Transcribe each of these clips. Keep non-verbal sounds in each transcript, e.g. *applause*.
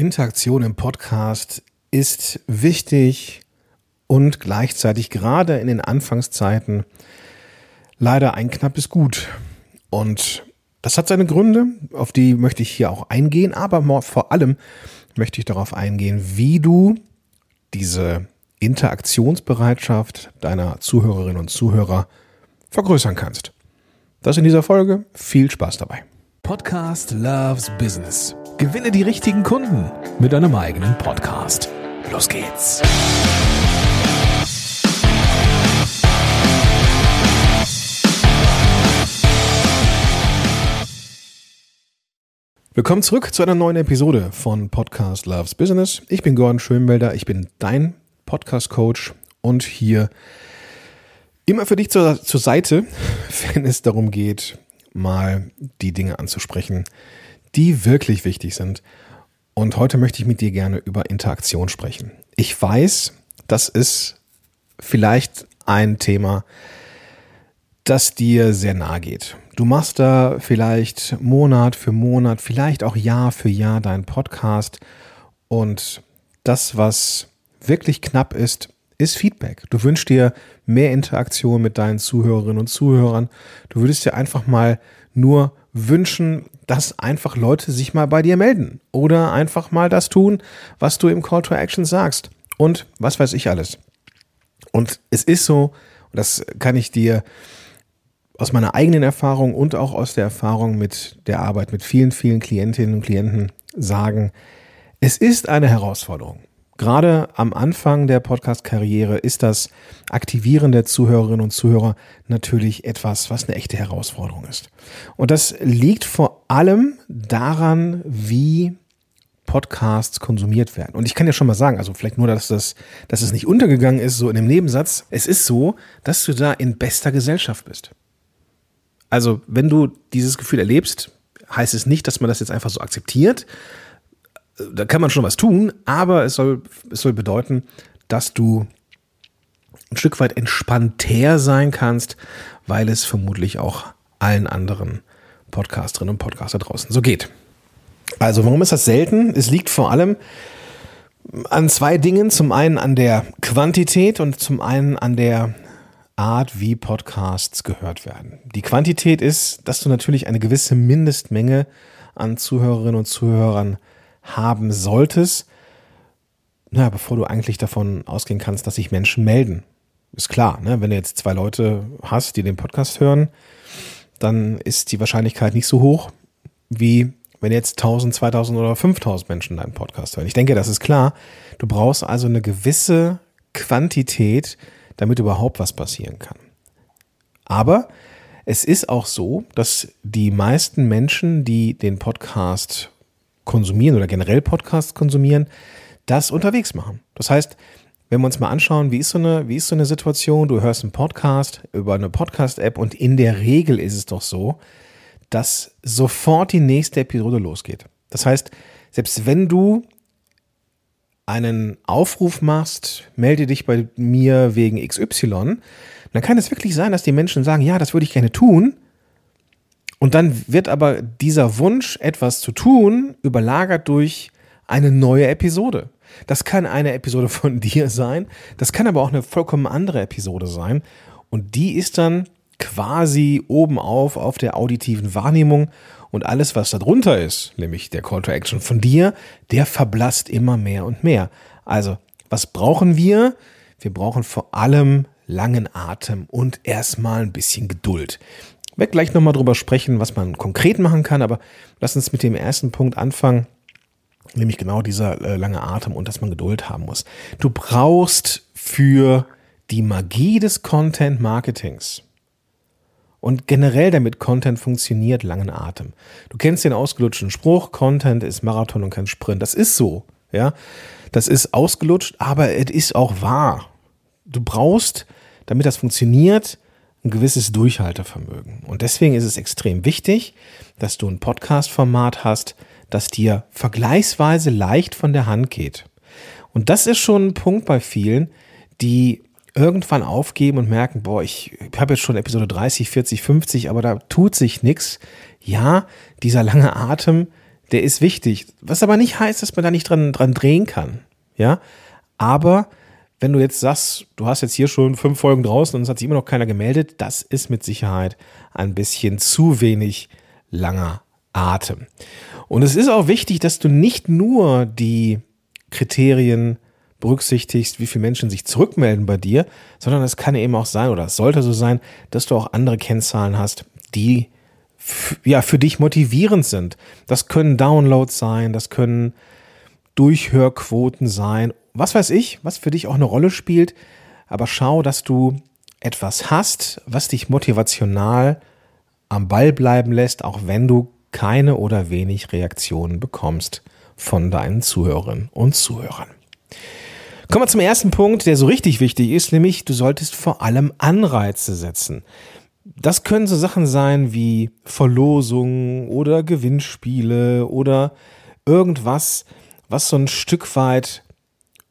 Interaktion im Podcast ist wichtig und gleichzeitig gerade in den Anfangszeiten leider ein knappes Gut. Und das hat seine Gründe, auf die möchte ich hier auch eingehen, aber vor allem möchte ich darauf eingehen, wie du diese Interaktionsbereitschaft deiner Zuhörerinnen und Zuhörer vergrößern kannst. Das in dieser Folge. Viel Spaß dabei. Podcast Loves Business. Gewinne die richtigen Kunden mit deinem eigenen Podcast. Los geht's. Willkommen zurück zu einer neuen Episode von Podcast Loves Business. Ich bin Gordon Schönwelder, ich bin dein Podcast-Coach und hier immer für dich zur, zur Seite, *laughs* wenn es darum geht, mal die Dinge anzusprechen, die wirklich wichtig sind. Und heute möchte ich mit dir gerne über Interaktion sprechen. Ich weiß, das ist vielleicht ein Thema, das dir sehr nahe geht. Du machst da vielleicht Monat für Monat, vielleicht auch Jahr für Jahr deinen Podcast und das, was wirklich knapp ist, ist Feedback. Du wünschst dir mehr Interaktion mit deinen Zuhörerinnen und Zuhörern. Du würdest dir einfach mal nur wünschen, dass einfach Leute sich mal bei dir melden oder einfach mal das tun, was du im Call to Action sagst und was weiß ich alles. Und es ist so, das kann ich dir aus meiner eigenen Erfahrung und auch aus der Erfahrung mit der Arbeit mit vielen, vielen Klientinnen und Klienten sagen, es ist eine Herausforderung. Gerade am Anfang der Podcast-Karriere ist das Aktivieren der Zuhörerinnen und Zuhörer natürlich etwas, was eine echte Herausforderung ist. Und das liegt vor allem daran, wie Podcasts konsumiert werden. Und ich kann ja schon mal sagen, also vielleicht nur, dass das, dass es nicht untergegangen ist, so in dem Nebensatz. Es ist so, dass du da in bester Gesellschaft bist. Also, wenn du dieses Gefühl erlebst, heißt es nicht, dass man das jetzt einfach so akzeptiert, da kann man schon was tun, aber es soll, es soll bedeuten, dass du ein Stück weit entspannter sein kannst, weil es vermutlich auch allen anderen Podcasterinnen und Podcaster draußen so geht. Also, warum ist das selten? Es liegt vor allem an zwei Dingen. Zum einen an der Quantität und zum einen an der Art, wie Podcasts gehört werden. Die Quantität ist, dass du natürlich eine gewisse Mindestmenge an Zuhörerinnen und Zuhörern haben solltest, na, bevor du eigentlich davon ausgehen kannst, dass sich Menschen melden. Ist klar, ne? wenn du jetzt zwei Leute hast, die den Podcast hören, dann ist die Wahrscheinlichkeit nicht so hoch, wie wenn jetzt 1000, 2000 oder 5000 Menschen deinen Podcast hören. Ich denke, das ist klar. Du brauchst also eine gewisse Quantität, damit überhaupt was passieren kann. Aber es ist auch so, dass die meisten Menschen, die den Podcast konsumieren oder generell Podcasts konsumieren, das unterwegs machen. Das heißt, wenn wir uns mal anschauen, wie ist so eine, wie ist so eine Situation, du hörst einen Podcast über eine Podcast-App und in der Regel ist es doch so, dass sofort die nächste Episode losgeht. Das heißt, selbst wenn du einen Aufruf machst, melde dich bei mir wegen XY, dann kann es wirklich sein, dass die Menschen sagen, ja, das würde ich gerne tun, und dann wird aber dieser Wunsch, etwas zu tun, überlagert durch eine neue Episode. Das kann eine Episode *laughs* von dir sein, das kann aber auch eine vollkommen andere Episode sein. Und die ist dann quasi oben auf auf der auditiven Wahrnehmung und alles, was darunter ist, nämlich der Call to Action von dir, der verblasst immer mehr und mehr. Also, was brauchen wir? Wir brauchen vor allem langen Atem und erstmal ein bisschen Geduld. Werde gleich nochmal drüber sprechen, was man konkret machen kann, aber lass uns mit dem ersten Punkt anfangen, nämlich genau dieser äh, lange Atem und dass man Geduld haben muss. Du brauchst für die Magie des Content Marketings und generell damit Content funktioniert, langen Atem. Du kennst den ausgelutschten Spruch, Content ist Marathon und kein Sprint. Das ist so, ja. Das ist ausgelutscht, aber es ist auch wahr. Du brauchst, damit das funktioniert, ein gewisses Durchhaltevermögen. Und deswegen ist es extrem wichtig, dass du ein Podcast-Format hast, das dir vergleichsweise leicht von der Hand geht. Und das ist schon ein Punkt bei vielen, die irgendwann aufgeben und merken, boah, ich habe jetzt schon Episode 30, 40, 50, aber da tut sich nichts. Ja, dieser lange Atem, der ist wichtig. Was aber nicht heißt, dass man da nicht dran, dran drehen kann. Ja, aber wenn du jetzt sagst, du hast jetzt hier schon fünf Folgen draußen und es hat sich immer noch keiner gemeldet, das ist mit Sicherheit ein bisschen zu wenig langer Atem. Und es ist auch wichtig, dass du nicht nur die Kriterien berücksichtigst, wie viele Menschen sich zurückmelden bei dir, sondern es kann eben auch sein oder es sollte so sein, dass du auch andere Kennzahlen hast, die ja für dich motivierend sind. Das können Downloads sein, das können Durchhörquoten sein was weiß ich, was für dich auch eine Rolle spielt, aber schau, dass du etwas hast, was dich motivational am Ball bleiben lässt, auch wenn du keine oder wenig Reaktionen bekommst von deinen Zuhörerinnen und Zuhörern. Kommen wir zum ersten Punkt, der so richtig wichtig ist, nämlich du solltest vor allem Anreize setzen. Das können so Sachen sein wie Verlosungen oder Gewinnspiele oder irgendwas, was so ein Stück weit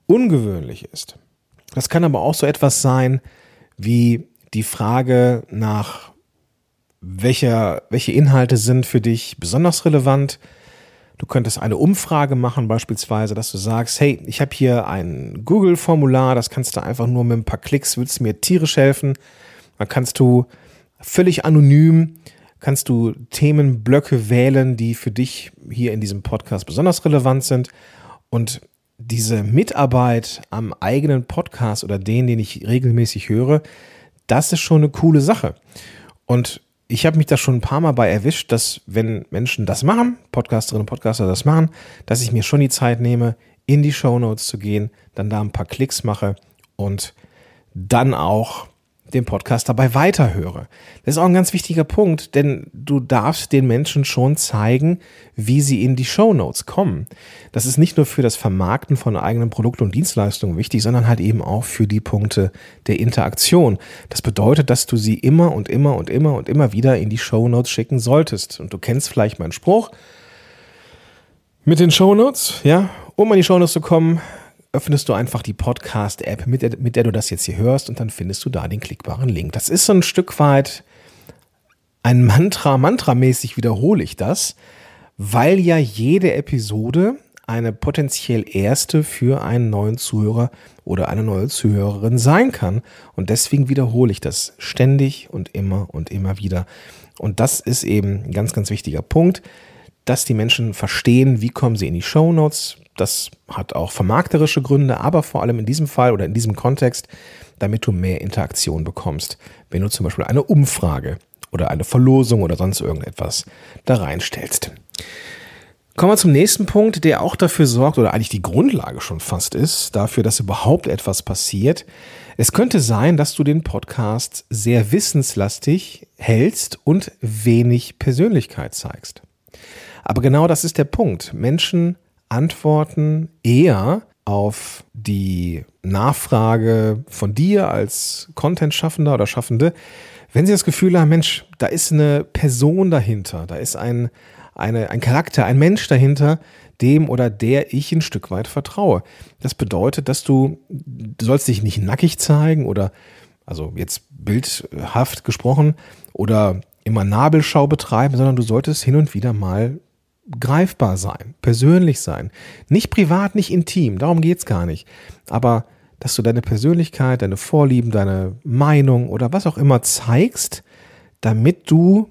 ungewöhnlich ist. Das kann aber auch so etwas sein wie die Frage nach, welcher, welche Inhalte sind für dich besonders relevant. Du könntest eine Umfrage machen, beispielsweise, dass du sagst, hey, ich habe hier ein Google-Formular, das kannst du einfach nur mit ein paar Klicks, willst du mir tierisch helfen. Dann kannst du völlig anonym, kannst du Themenblöcke wählen, die für dich hier in diesem Podcast besonders relevant sind. Und diese Mitarbeit am eigenen Podcast oder den, den ich regelmäßig höre, das ist schon eine coole Sache. Und ich habe mich da schon ein paar Mal bei erwischt, dass wenn Menschen das machen, Podcasterinnen und Podcaster das machen, dass ich mir schon die Zeit nehme, in die Show Notes zu gehen, dann da ein paar Klicks mache und dann auch den Podcast dabei weiterhöre. Das ist auch ein ganz wichtiger Punkt, denn du darfst den Menschen schon zeigen, wie sie in die Show Notes kommen. Das ist nicht nur für das Vermarkten von eigenen Produkten und Dienstleistungen wichtig, sondern halt eben auch für die Punkte der Interaktion. Das bedeutet, dass du sie immer und immer und immer und immer wieder in die Show Notes schicken solltest. Und du kennst vielleicht meinen Spruch mit den Show Notes, ja, um an die Show Notes zu kommen, öffnest du einfach die Podcast-App, mit der, mit der du das jetzt hier hörst, und dann findest du da den klickbaren Link. Das ist so ein Stück weit ein Mantra, mantramäßig wiederhole ich das, weil ja jede Episode eine potenziell erste für einen neuen Zuhörer oder eine neue Zuhörerin sein kann. Und deswegen wiederhole ich das ständig und immer und immer wieder. Und das ist eben ein ganz, ganz wichtiger Punkt, dass die Menschen verstehen, wie kommen sie in die Show Notes, das hat auch vermarkterische Gründe, aber vor allem in diesem Fall oder in diesem Kontext, damit du mehr Interaktion bekommst, wenn du zum Beispiel eine Umfrage oder eine Verlosung oder sonst irgendetwas da reinstellst. Kommen wir zum nächsten Punkt, der auch dafür sorgt, oder eigentlich die Grundlage schon fast ist, dafür, dass überhaupt etwas passiert. Es könnte sein, dass du den Podcast sehr wissenslastig hältst und wenig Persönlichkeit zeigst. Aber genau das ist der Punkt. Menschen antworten eher auf die Nachfrage von dir als Content-Schaffender oder Schaffende, wenn sie das Gefühl haben, Mensch, da ist eine Person dahinter, da ist ein, eine, ein Charakter, ein Mensch dahinter, dem oder der ich ein Stück weit vertraue. Das bedeutet, dass du, du sollst dich nicht nackig zeigen oder, also jetzt bildhaft gesprochen, oder immer Nabelschau betreiben, sondern du solltest hin und wieder mal greifbar sein, persönlich sein. Nicht privat, nicht intim, darum geht's gar nicht. Aber dass du deine Persönlichkeit, deine Vorlieben, deine Meinung oder was auch immer zeigst, damit du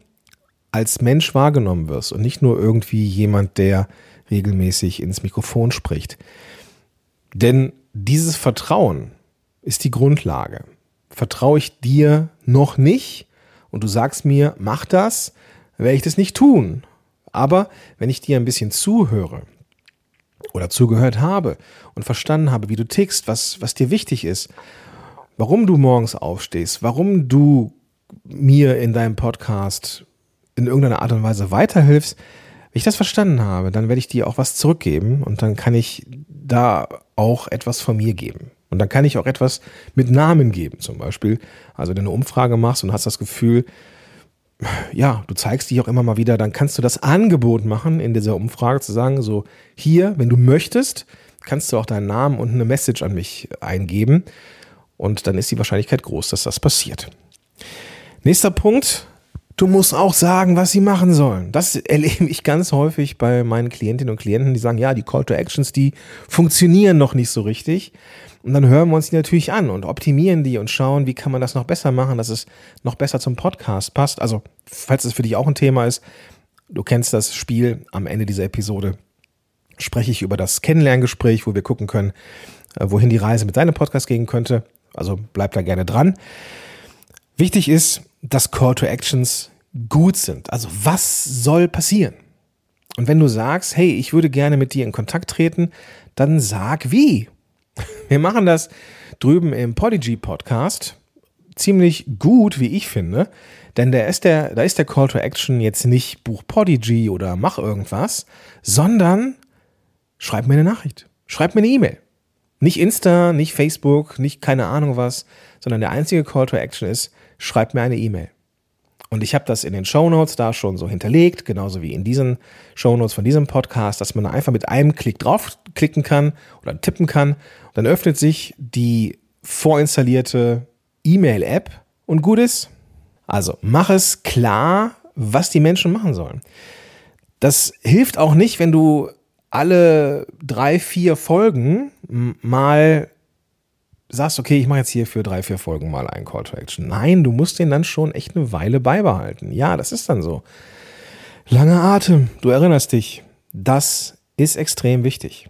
als Mensch wahrgenommen wirst und nicht nur irgendwie jemand, der regelmäßig ins Mikrofon spricht. Denn dieses Vertrauen ist die Grundlage. Vertraue ich dir noch nicht und du sagst mir, mach das, werde ich das nicht tun. Aber wenn ich dir ein bisschen zuhöre oder zugehört habe und verstanden habe, wie du tickst, was, was dir wichtig ist, warum du morgens aufstehst, warum du mir in deinem Podcast in irgendeiner Art und Weise weiterhilfst, wenn ich das verstanden habe, dann werde ich dir auch was zurückgeben und dann kann ich da auch etwas von mir geben. Und dann kann ich auch etwas mit Namen geben, zum Beispiel. Also, wenn du eine Umfrage machst und hast das Gefühl, ja, du zeigst dich auch immer mal wieder, dann kannst du das Angebot machen in dieser Umfrage zu sagen, so hier, wenn du möchtest, kannst du auch deinen Namen und eine Message an mich eingeben. Und dann ist die Wahrscheinlichkeit groß, dass das passiert. Nächster Punkt, du musst auch sagen, was sie machen sollen. Das erlebe ich ganz häufig bei meinen Klientinnen und Klienten, die sagen, ja, die Call to Actions, die funktionieren noch nicht so richtig. Und dann hören wir uns die natürlich an und optimieren die und schauen, wie kann man das noch besser machen, dass es noch besser zum Podcast passt. Also, falls es für dich auch ein Thema ist, du kennst das Spiel am Ende dieser Episode, spreche ich über das Kennenlerngespräch, wo wir gucken können, äh, wohin die Reise mit deinem Podcast gehen könnte. Also bleib da gerne dran. Wichtig ist, dass Call to Actions gut sind. Also was soll passieren? Und wenn du sagst, hey, ich würde gerne mit dir in Kontakt treten, dann sag wie. *laughs* Wir machen das drüben im Podigy Podcast ziemlich gut, wie ich finde. Denn da ist der, da ist der Call to Action jetzt nicht Buch Podigy oder mach irgendwas, sondern schreib mir eine Nachricht. Schreib mir eine E-Mail. Nicht Insta, nicht Facebook, nicht keine Ahnung was, sondern der einzige Call to Action ist, schreib mir eine E-Mail. Und ich habe das in den Show Notes da schon so hinterlegt, genauso wie in diesen Show Notes von diesem Podcast, dass man einfach mit einem Klick draufklicken kann oder tippen kann. Dann öffnet sich die vorinstallierte E-Mail-App und gut ist. Also mach es klar, was die Menschen machen sollen. Das hilft auch nicht, wenn du alle drei, vier Folgen mal sagst, okay, ich mache jetzt hier für drei, vier Folgen mal einen Call to Action. Nein, du musst den dann schon echt eine Weile beibehalten. Ja, das ist dann so. Langer Atem, du erinnerst dich. Das ist extrem wichtig.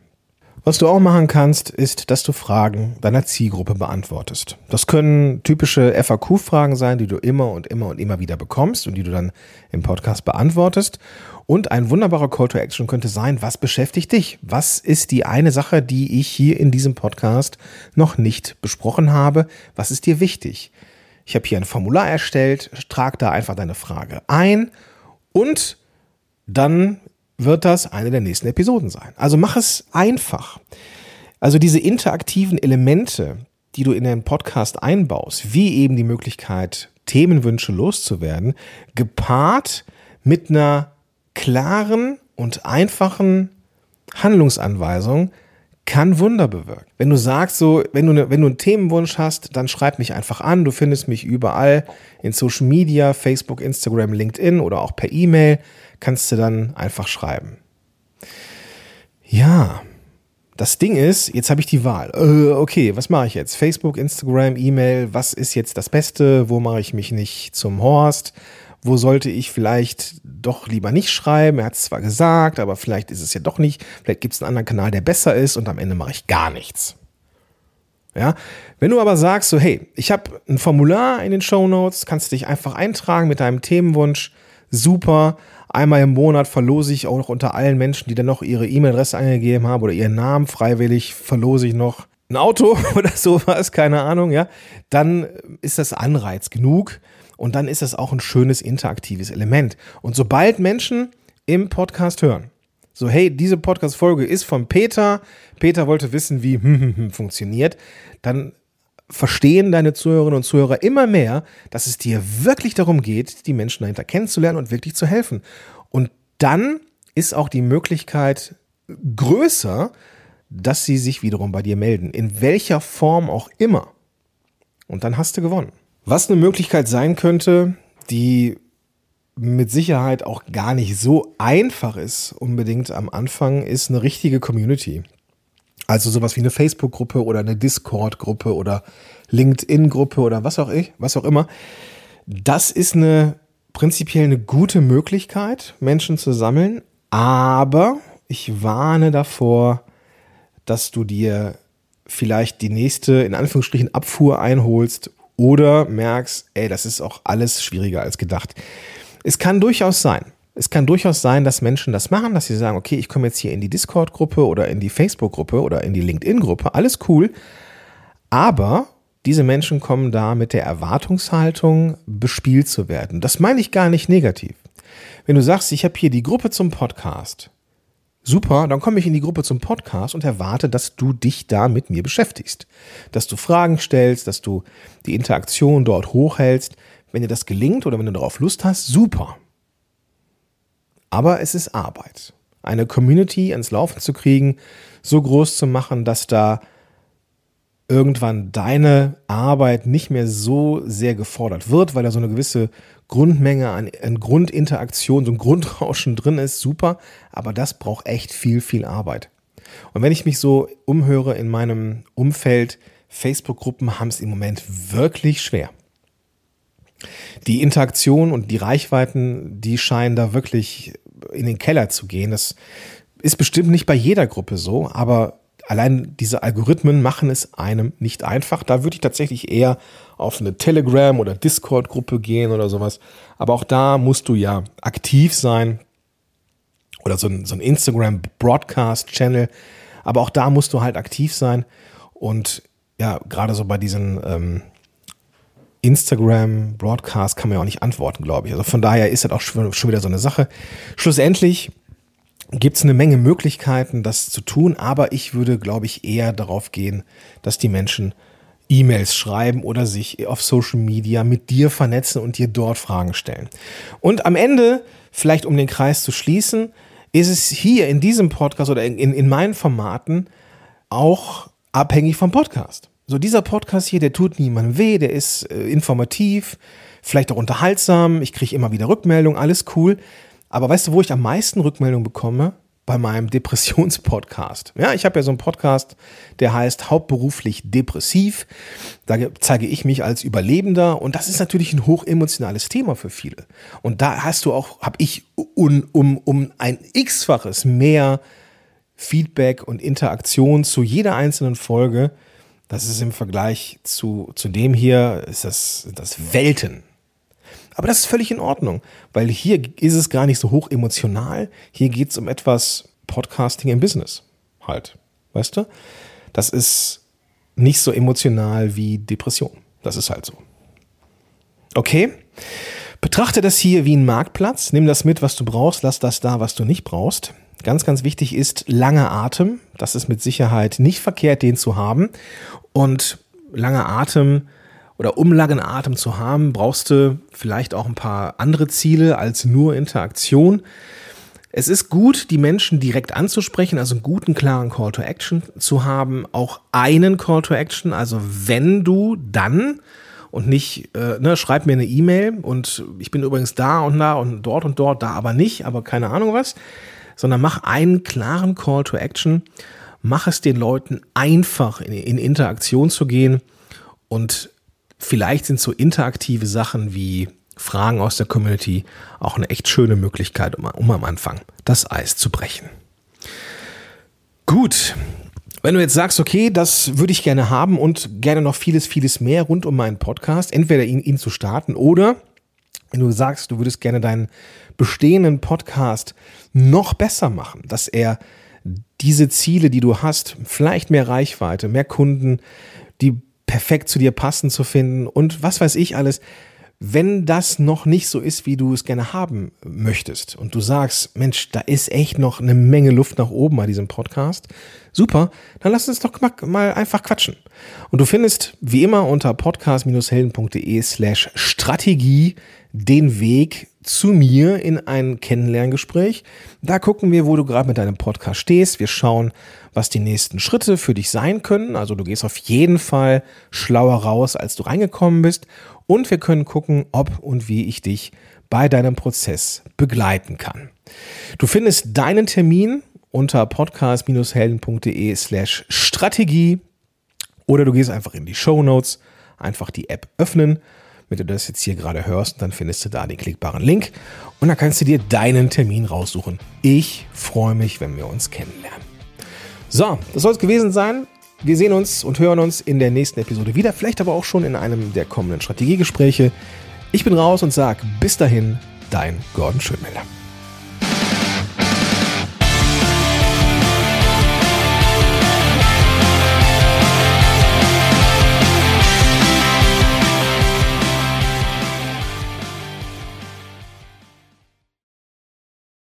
Was du auch machen kannst, ist, dass du Fragen deiner Zielgruppe beantwortest. Das können typische FAQ-Fragen sein, die du immer und immer und immer wieder bekommst und die du dann im Podcast beantwortest. Und ein wunderbarer Call to Action könnte sein, was beschäftigt dich? Was ist die eine Sache, die ich hier in diesem Podcast noch nicht besprochen habe? Was ist dir wichtig? Ich habe hier ein Formular erstellt, trag da einfach deine Frage ein und dann wird das eine der nächsten Episoden sein. Also mach es einfach. Also diese interaktiven Elemente, die du in den Podcast einbaust, wie eben die Möglichkeit, Themenwünsche loszuwerden, gepaart mit einer klaren und einfachen Handlungsanweisung kann Wunder bewirken. Wenn du sagst so, wenn du, ne, wenn du einen Themenwunsch hast, dann schreib mich einfach an. Du findest mich überall in Social Media, Facebook, Instagram, LinkedIn oder auch per E-Mail. Kannst du dann einfach schreiben. Ja, das Ding ist, jetzt habe ich die Wahl. Äh, okay, was mache ich jetzt? Facebook, Instagram, E-Mail, was ist jetzt das Beste? Wo mache ich mich nicht zum Horst? Wo sollte ich vielleicht doch lieber nicht schreiben? Er hat es zwar gesagt, aber vielleicht ist es ja doch nicht. Vielleicht gibt es einen anderen Kanal, der besser ist und am Ende mache ich gar nichts. Ja, wenn du aber sagst, so, hey, ich habe ein Formular in den Show Notes, kannst du dich einfach eintragen mit deinem Themenwunsch. Super. Einmal im Monat verlose ich auch noch unter allen Menschen, die dann noch ihre E-Mail-Adresse eingegeben haben oder ihren Namen freiwillig, verlose ich noch ein Auto *laughs* oder sowas, keine Ahnung, ja. Dann ist das Anreiz genug. Und dann ist es auch ein schönes interaktives Element. Und sobald Menschen im Podcast hören, so hey, diese Podcast-Folge ist von Peter, Peter wollte wissen, wie *laughs* funktioniert, dann verstehen deine Zuhörerinnen und Zuhörer immer mehr, dass es dir wirklich darum geht, die Menschen dahinter kennenzulernen und wirklich zu helfen. Und dann ist auch die Möglichkeit größer, dass sie sich wiederum bei dir melden, in welcher Form auch immer. Und dann hast du gewonnen. Was eine Möglichkeit sein könnte, die mit Sicherheit auch gar nicht so einfach ist, unbedingt am Anfang, ist eine richtige Community. Also sowas wie eine Facebook-Gruppe oder eine Discord-Gruppe oder LinkedIn-Gruppe oder was auch ich, was auch immer. Das ist eine prinzipiell eine gute Möglichkeit, Menschen zu sammeln, aber ich warne davor, dass du dir vielleicht die nächste, in Anführungsstrichen, Abfuhr einholst oder merkst, ey, das ist auch alles schwieriger als gedacht. Es kann durchaus sein. Es kann durchaus sein, dass Menschen das machen, dass sie sagen, okay, ich komme jetzt hier in die Discord-Gruppe oder in die Facebook-Gruppe oder in die LinkedIn-Gruppe, alles cool. Aber diese Menschen kommen da mit der Erwartungshaltung, bespielt zu werden. Das meine ich gar nicht negativ. Wenn du sagst, ich habe hier die Gruppe zum Podcast, Super, dann komme ich in die Gruppe zum Podcast und erwarte, dass du dich da mit mir beschäftigst. Dass du Fragen stellst, dass du die Interaktion dort hochhältst. Wenn dir das gelingt oder wenn du darauf Lust hast, super. Aber es ist Arbeit. Eine Community ans Laufen zu kriegen, so groß zu machen, dass da irgendwann deine Arbeit nicht mehr so sehr gefordert wird, weil da so eine gewisse Grundmenge an, an Grundinteraktion, so ein Grundrauschen drin ist, super, aber das braucht echt viel, viel Arbeit. Und wenn ich mich so umhöre in meinem Umfeld, Facebook-Gruppen haben es im Moment wirklich schwer. Die Interaktion und die Reichweiten, die scheinen da wirklich in den Keller zu gehen. Das ist bestimmt nicht bei jeder Gruppe so, aber allein diese Algorithmen machen es einem nicht einfach. Da würde ich tatsächlich eher auf eine Telegram- oder Discord-Gruppe gehen oder sowas. Aber auch da musst du ja aktiv sein oder so ein, so ein Instagram-Broadcast-Channel. Aber auch da musst du halt aktiv sein. Und ja, gerade so bei diesen ähm, Instagram-Broadcast kann man ja auch nicht antworten, glaube ich. Also von daher ist das auch schon, schon wieder so eine Sache. Schlussendlich gibt es eine Menge Möglichkeiten, das zu tun, aber ich würde, glaube ich, eher darauf gehen, dass die Menschen E-Mails schreiben oder sich auf Social Media mit dir vernetzen und dir dort Fragen stellen. Und am Ende, vielleicht um den Kreis zu schließen, ist es hier in diesem Podcast oder in, in, in meinen Formaten auch abhängig vom Podcast. So dieser Podcast hier, der tut niemandem weh, der ist äh, informativ, vielleicht auch unterhaltsam, ich kriege immer wieder Rückmeldungen, alles cool. Aber weißt du, wo ich am meisten Rückmeldungen bekomme? Bei meinem *laughs* Depressionspodcast. Ja, ich habe ja so einen Podcast, der heißt Hauptberuflich depressiv. Da zeige ich mich als Überlebender und das ist natürlich ein hochemotionales Thema für viele. Und da hast du auch, habe ich um, um, um ein x-faches mehr Feedback und Interaktion zu jeder einzelnen Folge. Das ist im Vergleich zu, zu dem hier, ist das, das Welten. Aber das ist völlig in Ordnung, weil hier ist es gar nicht so hoch emotional. Hier geht es um etwas Podcasting im Business halt. Weißt du? Das ist nicht so emotional wie Depression. Das ist halt so. Okay? Betrachte das hier wie ein Marktplatz. Nimm das mit, was du brauchst. Lass das da, was du nicht brauchst. Ganz, ganz wichtig ist langer Atem. Das ist mit Sicherheit nicht verkehrt, den zu haben. Und langer Atem oder um langen Atem zu haben, brauchst du vielleicht auch ein paar andere Ziele als nur Interaktion. Es ist gut, die Menschen direkt anzusprechen, also einen guten, klaren Call to Action zu haben. Auch einen Call to Action, also wenn du dann und nicht, äh, ne, schreib mir eine E-Mail und ich bin übrigens da und da und dort und dort, da aber nicht, aber keine Ahnung was, sondern mach einen klaren Call to Action, mach es den Leuten einfach in, in Interaktion zu gehen und vielleicht sind so interaktive Sachen wie Fragen aus der Community auch eine echt schöne Möglichkeit, um, um am Anfang das Eis zu brechen. Gut, wenn du jetzt sagst, okay, das würde ich gerne haben und gerne noch vieles, vieles mehr rund um meinen Podcast, entweder ihn, ihn zu starten oder wenn du sagst, du würdest gerne deinen bestehenden Podcast noch besser machen, dass er diese Ziele, die du hast, vielleicht mehr Reichweite, mehr Kunden, die perfekt zu dir passen zu finden und was weiß ich alles. Wenn das noch nicht so ist, wie du es gerne haben möchtest und du sagst, Mensch, da ist echt noch eine Menge Luft nach oben bei diesem Podcast, super, dann lass uns doch mal einfach quatschen. Und du findest wie immer unter podcast-helden.de slash Strategie den Weg zu mir in ein Kennenlerngespräch. Da gucken wir, wo du gerade mit deinem Podcast stehst. Wir schauen, was die nächsten Schritte für dich sein können. Also du gehst auf jeden Fall schlauer raus, als du reingekommen bist. Und wir können gucken, ob und wie ich dich bei deinem Prozess begleiten kann. Du findest deinen Termin unter podcast-helden.de slash Strategie oder du gehst einfach in die Show Notes, einfach die App öffnen wenn du das jetzt hier gerade hörst, dann findest du da den klickbaren Link und dann kannst du dir deinen Termin raussuchen. Ich freue mich, wenn wir uns kennenlernen. So, das soll es gewesen sein. Wir sehen uns und hören uns in der nächsten Episode wieder, vielleicht aber auch schon in einem der kommenden Strategiegespräche. Ich bin raus und sage bis dahin, dein Gordon Schönmelder.